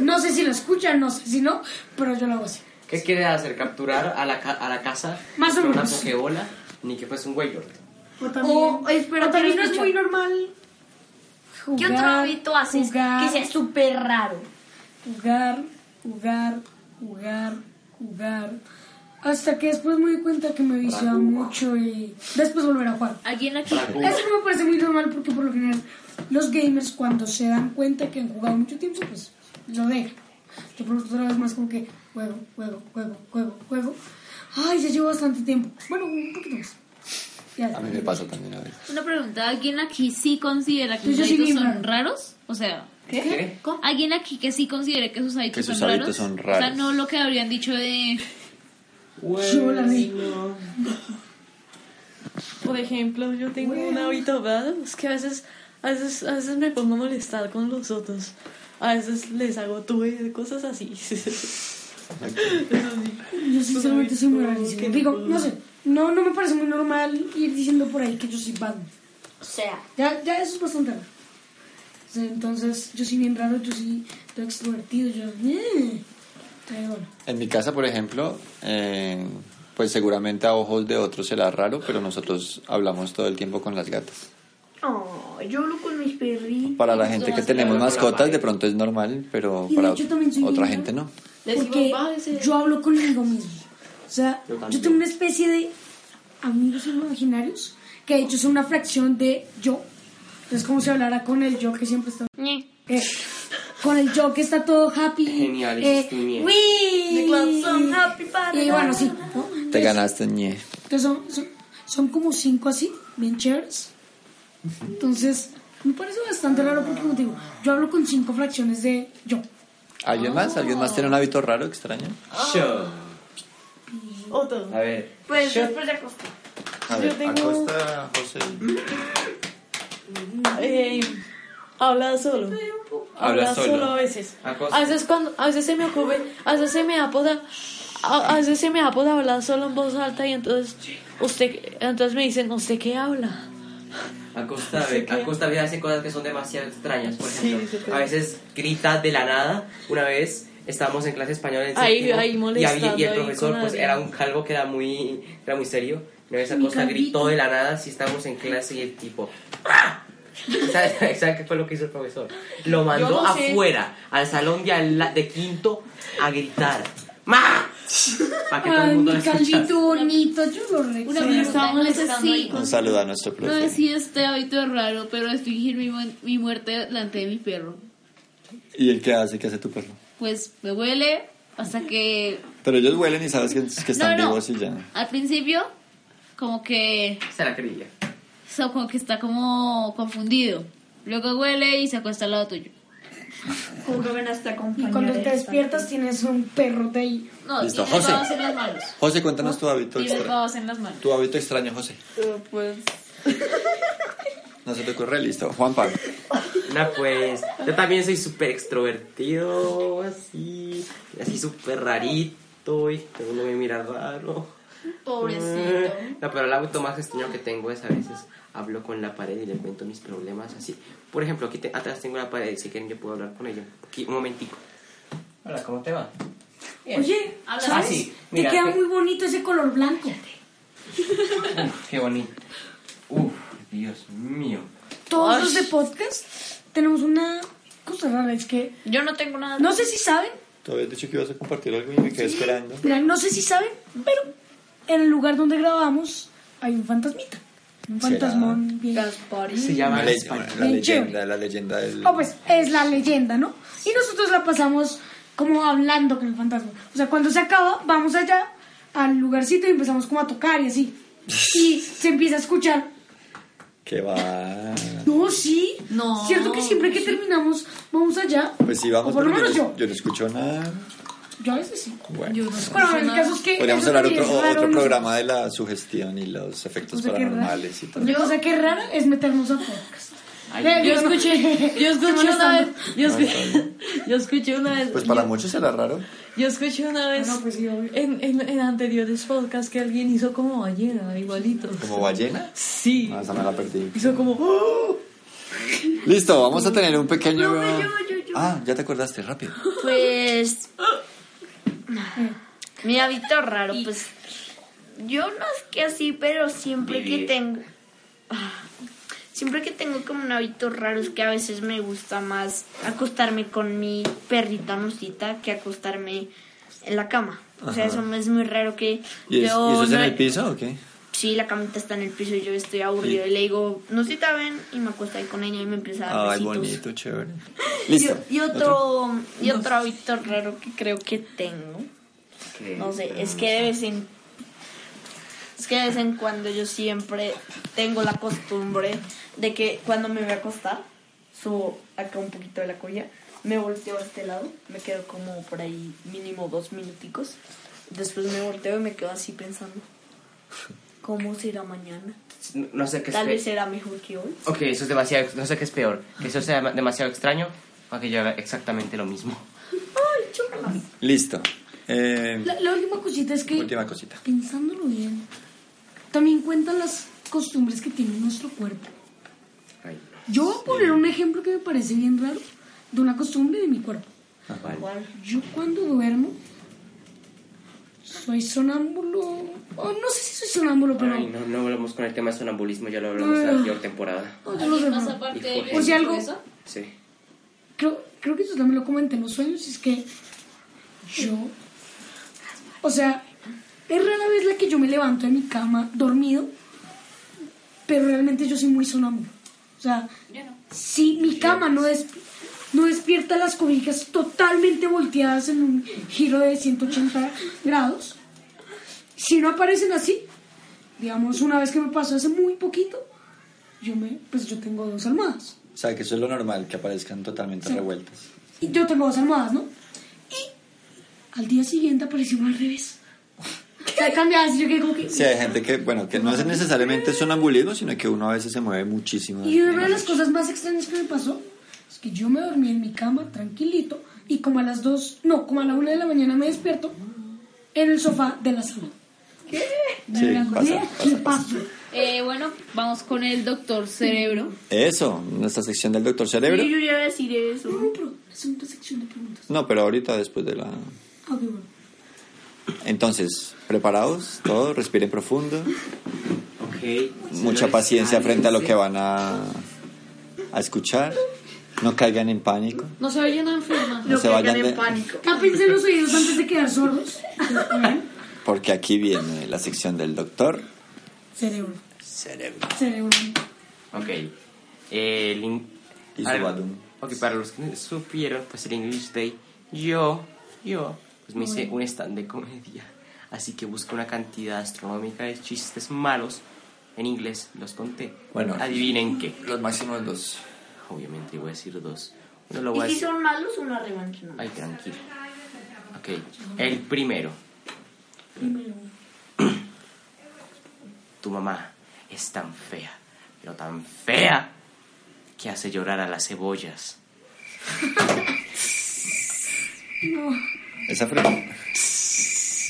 No sé si lo escuchan, no sé si no, pero yo lo hago así. ¿Qué quiere hacer? ¿Capturar a la, ca- a la casa Más o con una menos. pokebola? Ni que fuese un Wayward. O también, O, espera, o también no es muy normal ¿Qué otro hábito haces jugar, que sea súper raro? jugar, jugar, jugar, jugar. Hasta que después me di cuenta que me viciaba mucho y después volver a jugar. ¿Alguien aquí? Eso no me parece muy normal porque por lo general los gamers cuando se dan cuenta que han jugado mucho tiempo, pues lo dejan. Yo por otra vez más como que juego, juego, juego, juego, juego. Ay, ya llevo bastante tiempo. Bueno, un poquito más. Ya. A mí me pasa también a veces. Una pregunta, ¿alguien aquí sí considera que sus hábitos son raro. raros? O sea, ¿Qué? ¿Alguien aquí que sí considere que sus hábitos, Que sus son, hábitos raros? son O sea, raros. no lo que habrían dicho de... Yo la vi. Por ejemplo, yo tengo un hábito raro, es que a veces, a veces, a veces me pongo a molestar con los otros. A veces les hago tuve, cosas así. Yo sinceramente soy muy rarísimo. Digo, no sé, no, no me parece muy normal ir diciendo por ahí que yo soy Batman. O sea, Ya, ya eso es bastante raro. Sí, Entonces, yo soy bien raro, yo soy todo extrovertido, yo... eh. En mi casa, por ejemplo, eh, pues seguramente a ojos de otros será raro, pero nosotros hablamos todo el tiempo con las gatas. Oh, yo hablo con mis perritos. Para la gente que tenemos mascotas, de pronto es normal, pero para hecho también soy otra bien gente no. Porque yo hablo conmigo mismo. O sea, Yo tengo una especie de amigos imaginarios que de hecho son una fracción de yo. Es como si hablara con el yo que siempre está. Eh, con el yo que está todo happy. Genial, eh. The son happy. Y bueno, sí. ¿no? Te Entonces- ganaste, ñe. entonces son, son, son como cinco así, bien chéveres. Entonces, me parece bastante raro porque, como te digo, yo hablo con cinco fracciones de yo. ¿Alguien más? ¿Alguien más tiene un hábito raro, extraño? Yo. Otro. A ver. Pues después de acostar. A Yo ver, tengo- Acosta, José. Eh, habla solo. Habla solo. a veces. Acosta. A veces cuando, a veces se me ocurre, a veces se me da por, a, a veces se me da por hablar solo en voz alta y entonces usted, entonces me dicen, ¿usted qué habla? Acosta, Sí. Acosta a veces hace cosas que son demasiado extrañas. Por Sí, ejemplo, súper. a veces grita de la nada. Una vez estábamos en clase español en Ahí- séptimo, ahí y, había- y el profesor pues era un calvo que era muy, era muy serio. Una vez Acosta gritó de la nada si estábamos en clase y el tipo... ¡Ah! ¿Sabes, ¿Sabes qué fue lo que hizo el profesor? Lo mandó no sé. afuera, al salón de, al de quinto, a gritar. ¡Ma! Para que todo el mundo mi caldito bonito, yo lo recuerdo. no sé Un saludo a nuestro no profe. sé si este hábito es raro, pero es fingir mi, mu- mi muerte delante de mi perro. ¿Y el qué hace? ¿Qué hace tu perro? Pues me huele hasta que Pero ellos huelen y sabes que, que están No, no. vivos y ya. al principio como que Se la creía. So- como que está como confundido. Luego huele y se acuesta al lado tuyo. Como que ven hasta Y cuando te despiertas tienes un perro de ahí. No, Listo, tiene José. babas en las manos. José, cuéntanos tu hábito Tiene extraño. babas en las manos. Tu hábito extraño, José. pues No se te ocurre, listo. Juan Pablo. No, pues yo también soy súper extrovertido, así, así súper rarito y todo el mundo me mira raro. Pobrecito. No, pero el hábito más extraño que tengo es a veces hablo con la pared y le cuento mis problemas así. Por ejemplo, aquí te- atrás tengo la pared, si quieren yo puedo hablar con ella. Aquí, un momentico. Hola, ¿cómo te va? Bien. Oye, Habla ¿sabes? así. Te Ah, Mira, queda que- muy bonito ese color blanco. Uf, qué bonito. Uf, Dios mío. Todos Ay. los de podcast tenemos una cosa rara, es que... Yo no tengo nada. No sé si saben, Tú habías dicho que ibas a compartir algo y me quedé esperando. mira, no sé si saben, pero en el lugar donde grabamos hay un fantasmita. Un fantasmón bien... Se llama La, España. la leyenda, la leyenda del... Oh, pues es la leyenda, ¿no? Y nosotros la pasamos como hablando con el fantasma. O sea, cuando se acaba, vamos allá al lugarcito y empezamos como a tocar y así. Y se empieza a escuchar. Que va... No, sí. No. Cierto que siempre que terminamos, vamos allá. Pues sí, vamos, O por lo menos yo, yo no escucho nada. Yo a veces sí. Bueno. Bueno, el caso es que. Podríamos hablar otro, raro otro programa de la sugestión y los efectos O sea, qué raro. paranormales y todo. Cosa que es rara es meternos a podcast. Yo no. escuché, yo escuché una vez, yo escuché, yo escuché una vez, Pues para yo- muchos será raro. Yo escuché una vez Ah, pues en, en, en anteriores podcasts que alguien hizo como ballena, igualito. ¿Como ballena? Sí. Ah, esa me la perdí. Hizo como... ¡oh! Listo, vamos a tener un pequeño... Ah, ya te acordaste, rápido. Pues. Mi hábito raro, pues. Yo no es que así, pero siempre que tengo. Siempre que tengo como un hábito raro es que a veces me gusta más acostarme con mi perrita Nusita que acostarme en la cama. O sea, Ajá. eso es muy raro que ¿Y, es- yo y eso es en el piso o qué? Sí, la camita está en el piso y yo estoy aburrido y le digo, Nusita, ven, y me acuesto ahí con ella y me empieza a dar Ay, besitos. bonito, chévere. Listo. Y, y otro, y otro hábito raro que creo que tengo, no sé, es que de vez en es que de vez en cuando yo siempre tengo la costumbre de que cuando me voy a acostar, subo acá un poquito de la colla, me volteo a este lado, me quedo como por ahí mínimo dos minuticos, después me volteo y me quedo así pensando, ¿cómo será mañana? No- No sé qué es Tal vez será mejor que hoy. Ok, eso es demasiado. No sé qué es peor. Que eso sea demasiado extraño o que yo haga exactamente lo mismo. Ay, chócalas. Listo. Eh, La, la última cosita es que, última cosita. pensándolo bien, también cuentan las costumbres que tiene nuestro cuerpo. Yo voy a poner un ejemplo que me parece bien raro de una costumbre de mi cuerpo. Yo cuando duermo soy sonámbulo. o no sé si soy sonámbulo, pero. Ay, no, no hablamos con el tema de sonambulismo, ya lo hablamos en la Ah. anterior temporada. No, yo lo sé, más pero- aparte de O sea, algo. eso? Sí. Creo, creo que eso también lo comenté en los sueños. Es que yo. O sea, es rara vez la que yo me levanto de mi cama dormido, pero realmente yo soy muy sonámbulo. O sea, si mi cama no, des- no despierta las cobijas totalmente volteadas en un giro de 180 grados, si no aparecen así, digamos, una vez que me pasó hace muy poquito, yo me, pues yo tengo dos almohadas. O sea, que eso es lo normal, que aparezcan totalmente Sí. revueltas. Y yo tengo dos almohadas, ¿no? Y al día siguiente apareció al revés. O sea, cambiadas y yo quedé como que... Sí, hay gente que, bueno, que no es necesariamente sonambulismo, sino que uno a veces se mueve muchísimo. Y una de las cosas más extrañas que me pasó es que yo me dormí en mi cama tranquilito y como a las dos, no, como a la una de la mañana me despierto en el sofá de la sala. ¿Qué? Sí, pasa. Eh, bueno, vamos con el doctor Cerebro. Eso, nuestra sección del doctor Cerebro. Sí, yo ya iba a decir eso. No, pero es una sección de preguntas. No, pero ahorita después de la... Ah, ok, bueno. Entonces, ¿preparados? Todos, respiren profundo. Ok. Mucha paciencia frente a lo que van a, a escuchar. No caigan en pánico. No se vayan a enfermar. No se vayan de- Tápense los oídos antes de quedar sordos. Porque aquí viene la sección del doctor Cerebro. Cerebro. Cerebro. Ok. Eh, el in-. Ok, para los que no supieron, pues el English Day, yo, yo, pues me hice un stand de comedia. Así que busqué una cantidad astronómica de chistes malos en inglés, los conté. Bueno. adivinen qué. Los máximos dos. Obviamente voy a decir dos. Uno lo voy a Y si decir. son malos, una revancha. ¿no? Ay, tranquilo. Ok, el primero. Tu mamá es tan fea, pero tan fea, que hace llorar a las cebollas. No. Esa frita.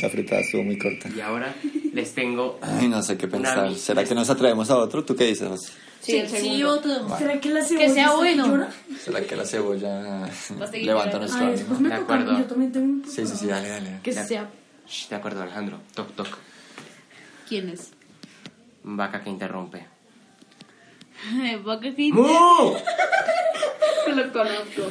La fritada estuvo muy corta. Y ahora les tengo. Ay, no sé qué pensar. ¿Será que nos atrevemos a otro? ¿Tú qué dices? Sí, el segundo. otro. ¿Será que la cebolla Que sea bueno. ¿Será que la cebolla levanta nuestro Ay, después ánimo? me De acuerdo. yo también tengo un... Sí, sí, sí, dale, dale. Que sea. Shh, de acuerdo, Alejandro. Toc, toc. ¿Quién es? Vaca que interrumpe. Vaca que- ¡Mu! Lo conozco.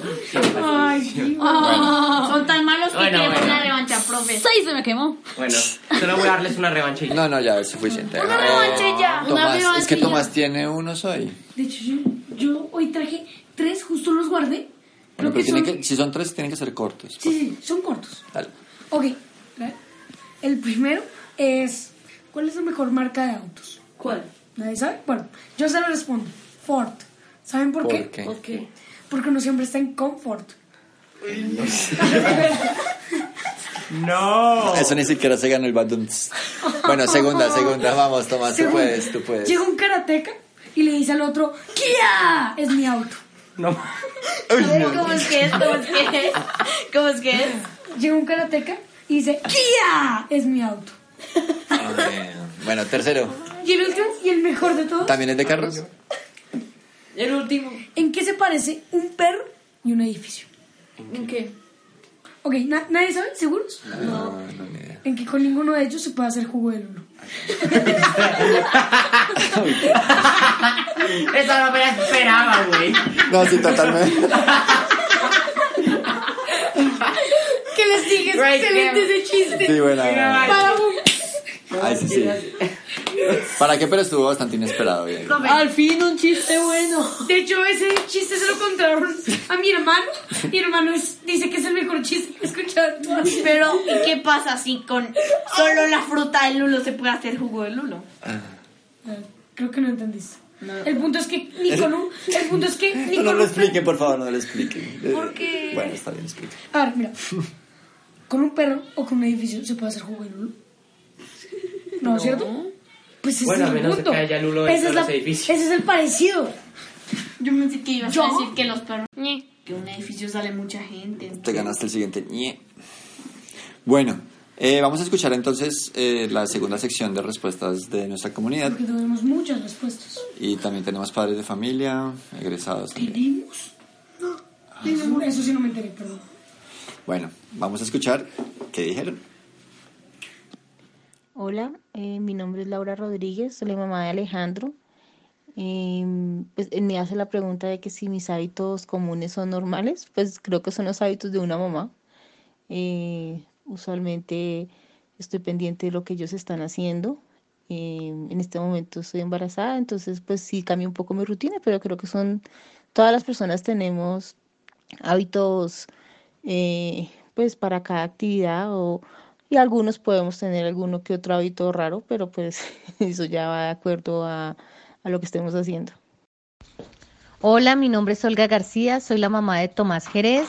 Ay, sí. Ah, son tan malos que Bueno, queremos bueno. la revancha, profe. ¡Seis se me quemó! Bueno, solo voy a darles una revancha. y- No, no, ya es suficiente. Una revancha ya. Una Tomás, es que Tomás tiene unos hoy. De hecho, yo, yo hoy traje tres, justo los guardé. Bueno, pero que tienen son... que, si son tres, tienen que ser cortos. Sí, sí, son cortos. Dale. Ok, el primero es... ¿Cuál es la mejor marca de autos? ¿Cuál? ¿Nadie sabe? Bueno, yo se lo respondo. Ford. ¿Saben por, ¿Por qué? qué? ¿Por qué? Porque uno siempre está en confort. ¡No! Eso ni siquiera se ganó el Badums. Bueno, segunda, segunda. Vamos, Tomás, tú puedes, tú puedes. Llega un karateca y le dice al otro, ¡Kia! Es mi auto. No. ¿Cómo es que es? ¿Cómo es que es? ¿Cómo es que es? Llega un karateca y dice, ¡Kia! Es mi auto. Eh, Bueno, tercero. Y el último y el mejor de todos, ¿También es de carros? El último. ¿en qué se parece un perro y un edificio? ¿En qué? Ok, ¿na- ¿nadie sabe? ¿Seguros? No, no, ni idea. En que con ninguno de ellos se puede hacer jugo de lulo. Esa no me la esperaba, güey. No, sí, totalmente. ¿Qué les dije? Es Right, excelente yeah. ese chiste. Sí, buena. Vamos. Ay, sí, sí. ¿Para qué? Pero estuvo bastante inesperado. Bien. Al fin un chiste bueno. De hecho, ese chiste se lo contaron a mi hermano. Mi hermano es- dice que es el mejor chiste que he escuchado. Pero, ¿y qué pasa si con solo la fruta del lulo se puede hacer jugo de lulo? Ah, Creo que no entendiste. El punto es que ni con un... El punto es que ni No, no lo un... expliquen, por favor, no lo expliquen. ¿Por qué? Bueno, está bien, explica. A ver, mira. Con un perro o con un edificio se puede hacer jugo de lulo. ¿No, ¿cierto? Pues ese Bueno, es a el menos que haya lulo Ese es, de la- los edificios. ese es el parecido. Yo pensé que ibas ¿Yo? a decir que los perros... Que un edificio sale mucha gente. Te ganaste el siguiente. ñe. Bueno, Eh, vamos a escuchar entonces eh, la segunda sección de respuestas de nuestra comunidad. Porque tenemos muchas respuestas. Y también tenemos padres de familia, egresados. también. ¿Tenemos? No. Eso sí no me enteré, perdón. Bueno, vamos a escuchar qué dijeron. Hola, eh, mi nombre es Laura Rodríguez, soy la mamá de Alejandro. Eh, pues, él me hace la pregunta de que si mis hábitos comunes son normales, pues creo que son los hábitos de una mamá. Eh, usualmente estoy pendiente de lo que ellos están haciendo. Eh, en este momento estoy embarazada, entonces pues sí cambia un poco mi rutina, pero creo que son, todas las personas tenemos hábitos eh, pues para cada actividad o, y algunos podemos tener alguno que otro hábito raro, pero pues eso ya va de acuerdo a, a lo que estemos haciendo. Hola, mi nombre es Olga García, soy la mamá de Tomás Jerez.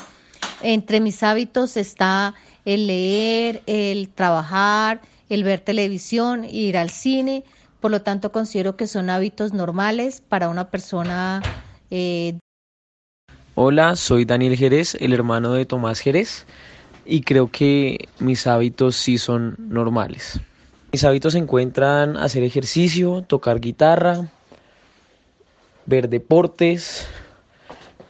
Entre mis hábitos está el leer, el trabajar, el ver televisión, ir al cine. Por lo tanto, considero que son hábitos normales para una persona. eh, Hola, soy Daniel Jerez, el hermano de Tomás Jerez, y creo que mis hábitos sí son normales. Mis hábitos se encuentran hacer ejercicio, tocar guitarra, ver deportes,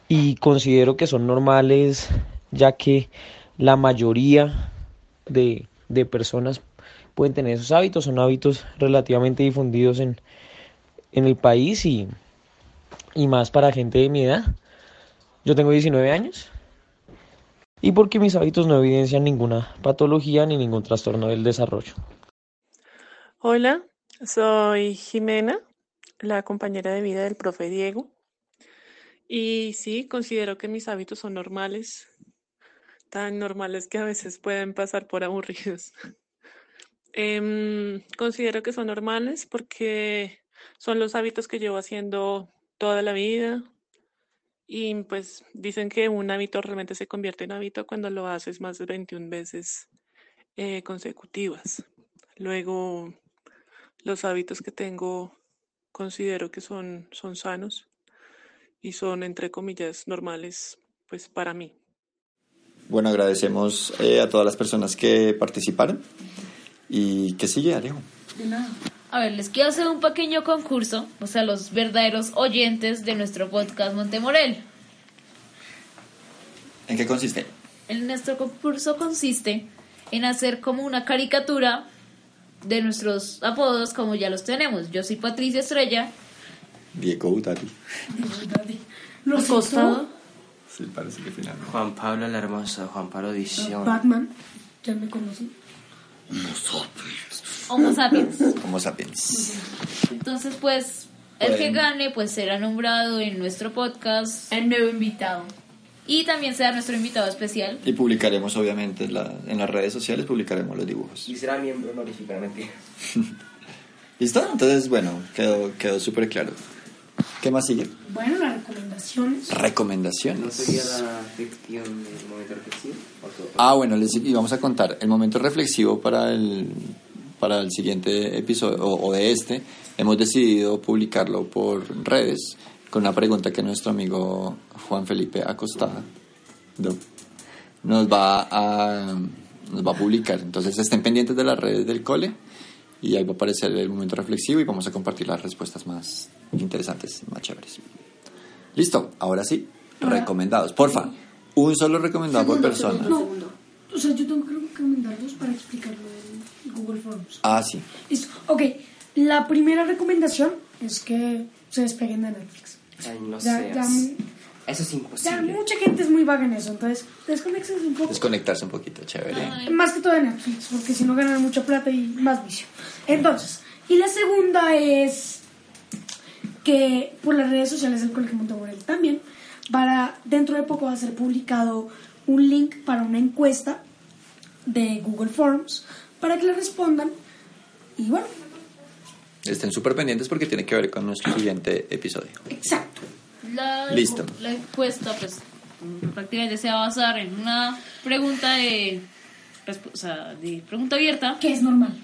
y considero que son normales ya que la mayoría de, de personas pueden tener esos hábitos, son hábitos relativamente difundidos en, en el país y, y más para gente de mi edad. Yo tengo 19 años y porque mis hábitos no evidencian ninguna patología ni ningún trastorno del desarrollo. Hola, soy Jimena, la compañera de vida del profe Diego. Y sí, considero que mis hábitos son normales, tan normales que a veces pueden pasar por aburridos. Em, considero que son normales porque son los hábitos que llevo haciendo toda la vida. Y pues dicen que un hábito realmente se convierte en hábito cuando lo haces más de 21 veces eh, consecutivas. Luego, los hábitos que tengo considero que son, son sanos y son, entre comillas, normales, pues para mí. Bueno, agradecemos eh, a todas las personas que participaron. ¿Y qué sigue, Alejo? De nada. A ver, les quiero hacer un pequeño concurso, o sea, los verdaderos oyentes de nuestro podcast Montemorel. ¿En qué consiste? En nuestro concurso consiste en hacer como una caricatura de nuestros apodos como ya los tenemos. Yo soy Patricia Estrella. Diego Utati. Lo Acostado. Sí, parece que finalmente. Juan Pablo la Hermosa, Juan Pablo Edición. Batman, ya me conocen. Homo sapiens. Homo sapiens. Entonces, pues, el que gane, pues será nombrado en nuestro podcast. El nuevo invitado. Y también será nuestro invitado especial. Y publicaremos, obviamente, en, la- en las redes sociales, publicaremos los dibujos. Y será miembro honorífico, mentira. ¿Listo? Entonces, bueno, quedó, quedó súper claro. ¿Qué más sigue? Bueno, las recomendaciones. Recomendaciones. ¿No sería la ficción del momento reflexivo? ¿O todo? Ah, bueno, les íbamos a contar. El momento reflexivo para el, para el siguiente episodio, o, o de este, hemos decidido publicarlo por redes con una pregunta que nuestro amigo Juan Felipe Acostada no, nos, va a, nos va a publicar. Entonces estén pendientes de las redes del cole y ahí va a aparecer el momento reflexivo y vamos a compartir las respuestas más interesantes, más chéveres. Listo, ahora sí, recomendados. Porfa, un solo recomendado por persona. No, o sea, yo tengo que recomendarlos para explicarlo Google Forms. Ah, sí. Listo. Ok, la primera recomendación es que se despeguen de Netflix. Ay, no Ya- seas. ya- Eso es Ya, imposible. mucha gente es muy vaga en eso, entonces desconexense un poco. Desconectarse un poquito, chévere. Más que todo de Netflix, porque si no ganan mucha plata y más vicio. Entonces, y la segunda es que por las redes sociales del Colegio Montemorel también, para dentro de poco va a ser publicado un link para una encuesta de Google Forms para que le respondan. Y bueno, Estén súper pendientes porque tiene que ver con nuestro siguiente episodio. exacto. La, Listo. La encuesta, pues, prácticamente se va a basar en una pregunta de, o sea, de pregunta abierta. Que es normal.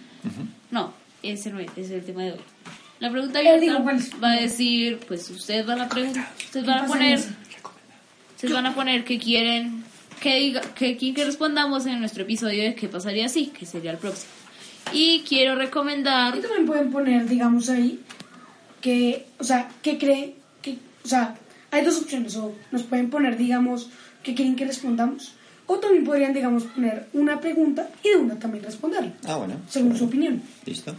No, ese no es, ese es el tema de hoy. La pregunta Eh, abierta va a decir, pues, ustedes van a preguntar, ustedes van a poner, ustedes van a poner que quieren que, diga, que, que respondamos en nuestro episodio de qué pasaría si, que sería el próximo. Y quiero recomendar... Y también pueden poner, digamos, ahí, que, o sea, que cree, que, o sea, hay dos opciones, o nos pueden poner, digamos, que quieren que respondamos, o también podrían, digamos, poner una pregunta y de una también responderla, Ah, bueno. según su opinión. Listo.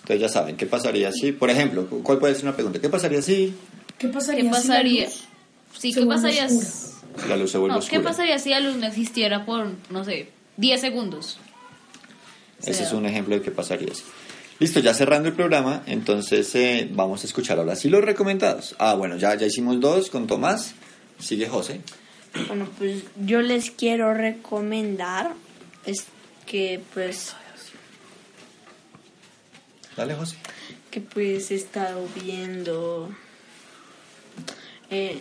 Entonces ya saben, ¿qué pasaría si, por ejemplo, cuál puede ser una pregunta? ¿Qué pasaría si ¿Qué pasaría, ¿Qué pasaría? si la luz Sí, ¿qué pasaría? la luz se vuelve No, ¿qué pasaría si la luz no existiera por, no sé, 10 segundos? Ese es un ejemplo de qué pasaría si. Listo, ya cerrando el programa, entonces eh, vamos a escuchar ahora sí los recomendados. Ah, bueno, ya, ya hicimos dos con Tomás. Sigue José. Bueno, pues yo les quiero recomendar es que pues Dale, José. que pues he estado viendo eh,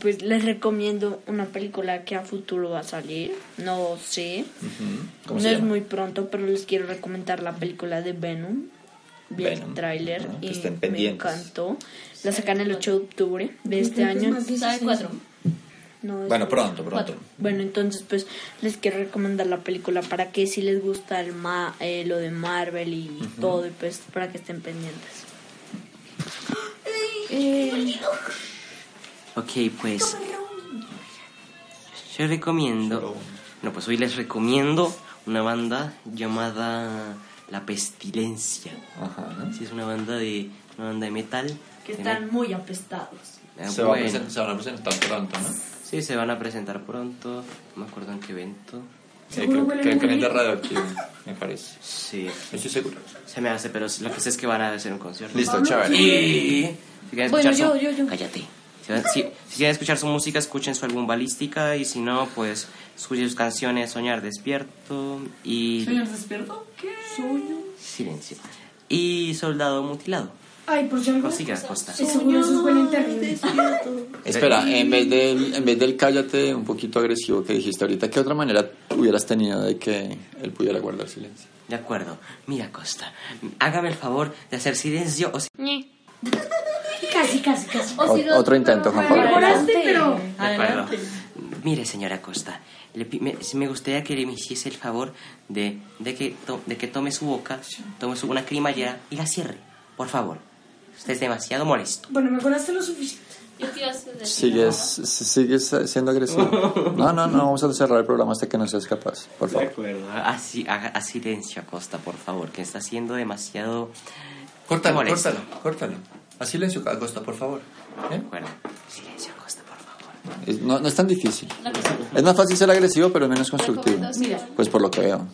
pues les recomiendo una película que a futuro va a salir no sé ¿Cómo no es llama? muy pronto pero les quiero recomendar la película de Venom vi el Venom, tráiler ah, que y estén me pendientes. encantó la sacan el 8 de octubre de este año más 16, ¿Sabe cuatro? No, es Bueno, pronto, pronto. bueno, entonces pues les quiero recomendar la película para que si les gusta el ma eh, lo de Marvel y todo, y pues para que estén pendientes. Ok, pues. Yo recomiendo. No, pues hoy les recomiendo una banda llamada La Pestilencia. Ajá. Sí, es una banda de, una banda de metal. Que están muy apestados. Ah, Se, va a bueno. presen- se van a presentar pronto, ¿no? Sí, se van a presentar pronto. No me acuerdo en qué evento. Eh, creo, creo que en el de Radioactivo, me parece. Sí. Estoy seguro. Se me hace, pero lo que sé es que van a hacer un concierto. Listo, chévere. Y. Bueno, yo, yo, yo. Cállate. Si, si- si quieren escuchar su música, escuchen su álbum Balística. Y si no, pues escuchen sus canciones Soñar Despierto y. despierto? ¿Qué? Sueño. Silencio. Y Soldado Mutilado. Ay, por si algo. Consiga Costa. Sí, seguro eso huelen terrible. Espera, en vez, del, en vez del cállate un poquito agresivo que dijiste ahorita, ¿qué otra manera hubieras tenido de que él pudiera guardar silencio? De acuerdo. Mira, Costa. Hágame el favor de hacer silencio o si- Casi, casi, casi. O- otro intento, Juan Pablo. Mejoraste, pero... De acuerdo. Mire, señora Costa, le me, me gustaría que le me hiciese el favor de, de, que, to- de que tome su boca, tome su, una cremallera y la cierre. Por favor. Usted es demasiado molesto. Bueno, mejoraste lo suficiente. ¿Sigues, sigues siendo agresivo? No, no, no, vamos a cerrar el programa hasta que no seas capaz, por De favor. acuerdo. Así, haga a silencio, Costa, por favor, que está siendo demasiado Córtalo, molesto. córtalo, córtalo. A silencio, Acosta, por favor. ¿Eh? Acuerdo. Silencio, Costa, por favor. Es- no, no es tan difícil. Es más fácil ser agresivo, pero menos constructivo. Mira. Pues por lo que veo.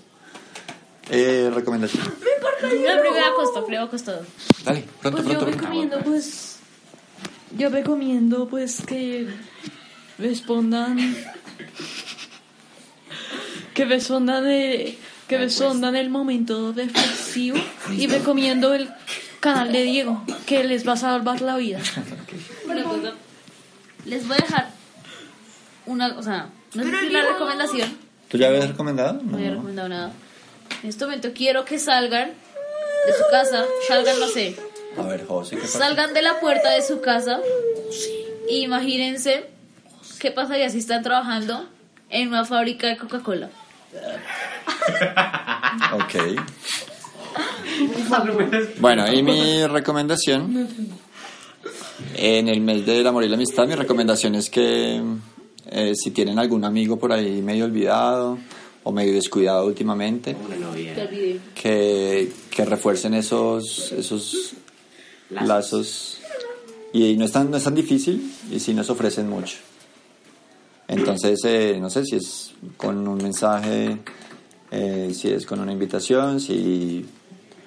Eh, recomendación. La primera costa, primero costado. Dale, pronto, Pues yo pronto. recomiendo, pues. Yo recomiendo, pues, que respondan. Que respondan de. Que respondan el momento reflexivo. Y recomiendo el canal de Diego, que les va a salvar la vida. Cosa. Les voy a dejar una, o sea, no sé si una recomendación. ¿Tú ya habías recomendado? No había recomendado nada. En este momento quiero que salgan de su casa, salgan, no sé, A ver, José, ¿qué pasa? salgan de la puerta de su casa. E imagínense qué pasaría si están trabajando en una fábrica de Coca-Cola. Ok. Bueno, y mi recomendación, en el mes del amor y la amistad, mi recomendación es que eh, si tienen algún amigo por ahí medio olvidado o medio descuidado últimamente, que, que refuercen esos, esos lazos. Y no es, tan, no es tan difícil y sí nos ofrecen mucho. Entonces, eh, no sé si es con un mensaje, eh, si es con una invitación, si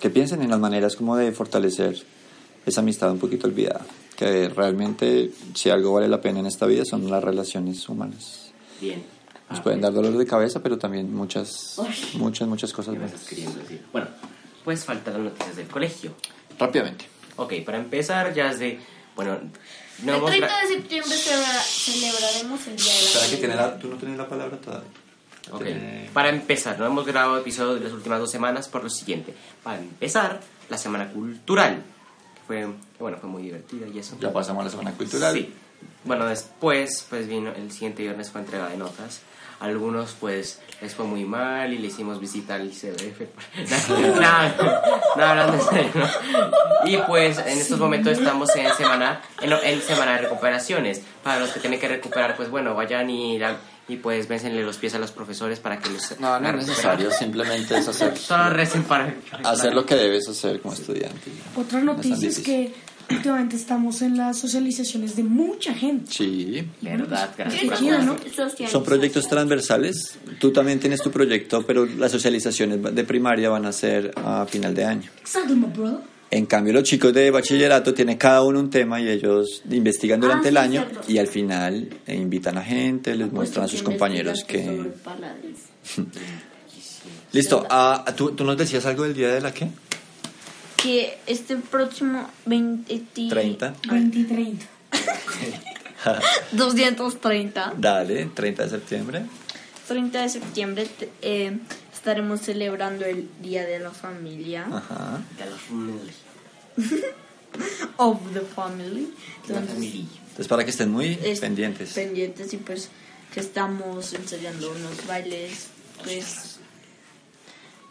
que piensen en las maneras como de fortalecer esa amistad un poquito olvidada. Que realmente, si algo vale la pena en esta vida, son las relaciones humanas. Bien. Nos pueden dar dolor de cabeza, pero también muchas, Uy. muchas, muchas cosas ¿Qué me buenas. estás queriendo decir? Bueno, pues faltan las noticias del colegio. Rápidamente. Ok, para empezar, ya es de. Bueno, no el hemos 30 gra- de septiembre celebra- celebraremos el Día de la Espera que tiene la, tú no tienes la palabra todavía. Ok, Para empezar, no hemos grabado episodios de las últimas dos semanas por lo siguiente. Para empezar, la semana cultural, que fue, que bueno, fue muy divertida y eso. Ya pasamos a la semana cultural. Sí. bueno, después, pues vino el siguiente viernes fue entrega de notas. Algunos, pues, les fue muy mal y le hicimos visita al ICBF. Nada, nada, hablando en serio, ¿no? Y pues, en estos momentos estamos en semana, en, en semana de recuperaciones. Para los que tienen que recuperar, pues bueno, vayan y, la- y pues vénsenle los pies a los profesores para que los... No, no es necesario, simplemente es hacer, Solo recen para... hacer lo que debes hacer como estudiante. Otra No es tan noticia es que últimamente estamos en las socializaciones de mucha gente. Sí. Verdad, gracias por ¿no? Son proyectos transversales. Tú también tienes tu proyecto, pero las socializaciones de primaria van a ser a final de año. Exactly, my brother. En cambio, los chicos de bachillerato tienen cada uno un tema y ellos investigan durante Ah, el sí, año cierto. y al final eh, invitan a gente, les muestran a sus compañeros que... Listo, ah, ¿tú, ¿tú nos decías algo del día de la qué? Que este próximo 20... 30. 20 y 30. 230. Dale, 30 de septiembre. 30 de septiembre eh, estaremos celebrando el Día de la Familia. Ajá. De la familia. Of the Family. De la Entonces, familia. Entonces, para que estén muy es- pendientes. Pendientes y pues que estamos ensayando unos bailes, pues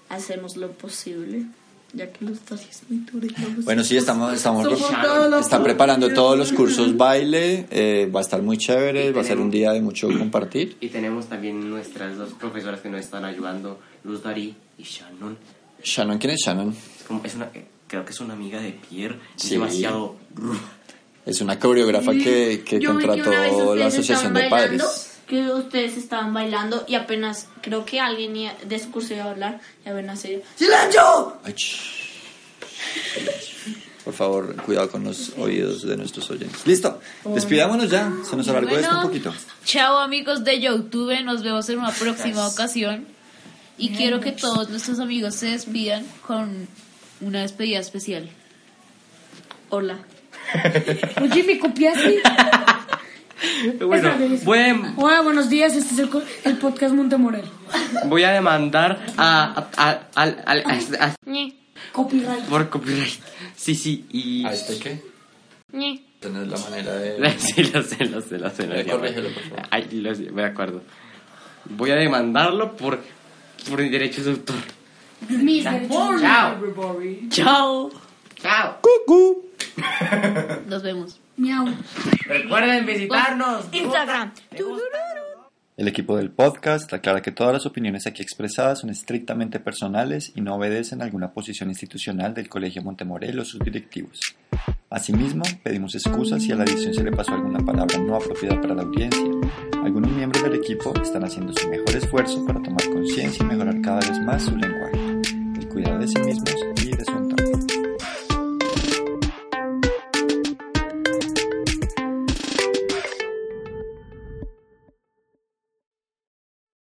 hacemos lo posible, ya que muy duros. Bueno, sí, estamos, estamos Somos todos los están preparando todos los cursos baile, eh, va a estar muy chévere, va a ser un día de mucho compartir. Y tenemos también nuestras dos profesoras que nos están ayudando, Luz Dari y Shannon. Shannon, ¿quién es Shannon? Es como- es una, eh, creo que es una amiga de Pierre. Es Sí. demasiado... Es una coreógrafa que, que Yo vi que contrató la ustedes Asociación de bailando, Padres. Que ustedes estaban bailando y apenas creo que alguien iba- de su curso iba a hablar y apenas se ¡Silencio! Ay, Por favor, cuidado con los oídos de nuestros oyentes. Listo, despidámonos ya. Se nos alargó esto un poquito. Chao amigos de YouTube, nos vemos en una próxima ocasión. Y quiero que todos nuestros amigos se despidan con una despedida especial. Hola. Oye, ¿me copiaste? Bueno, Hola, buenos días. Este es el, co- el podcast Montemorel. voy a demandar a, a, a- al- al- a- a- Copyright. por copyright. Sí, sí, y... ¿A este qué? Tener la manera de... Sí, lo sé, lo sé, lo sé. lo sé. corrígelo, por favor. Ay, lo sé, de acuerdo. Voy a demandarlo por, por derechos de autor. Chao. Chao. Chao. Cucú. Nos vemos. Miau. Recuerden visitarnos. Instagram. El equipo del podcast aclara que todas las opiniones aquí expresadas son estrictamente personales y no obedecen a alguna posición institucional del Colegio Montemorel o sus directivos. Asimismo, pedimos excusas si a la edición se le pasó alguna palabra no apropiada para la audiencia. Algunos miembros del equipo están haciendo su mejor esfuerzo para tomar conciencia y mejorar cada vez más su lenguaje. El cuidado de sí mismos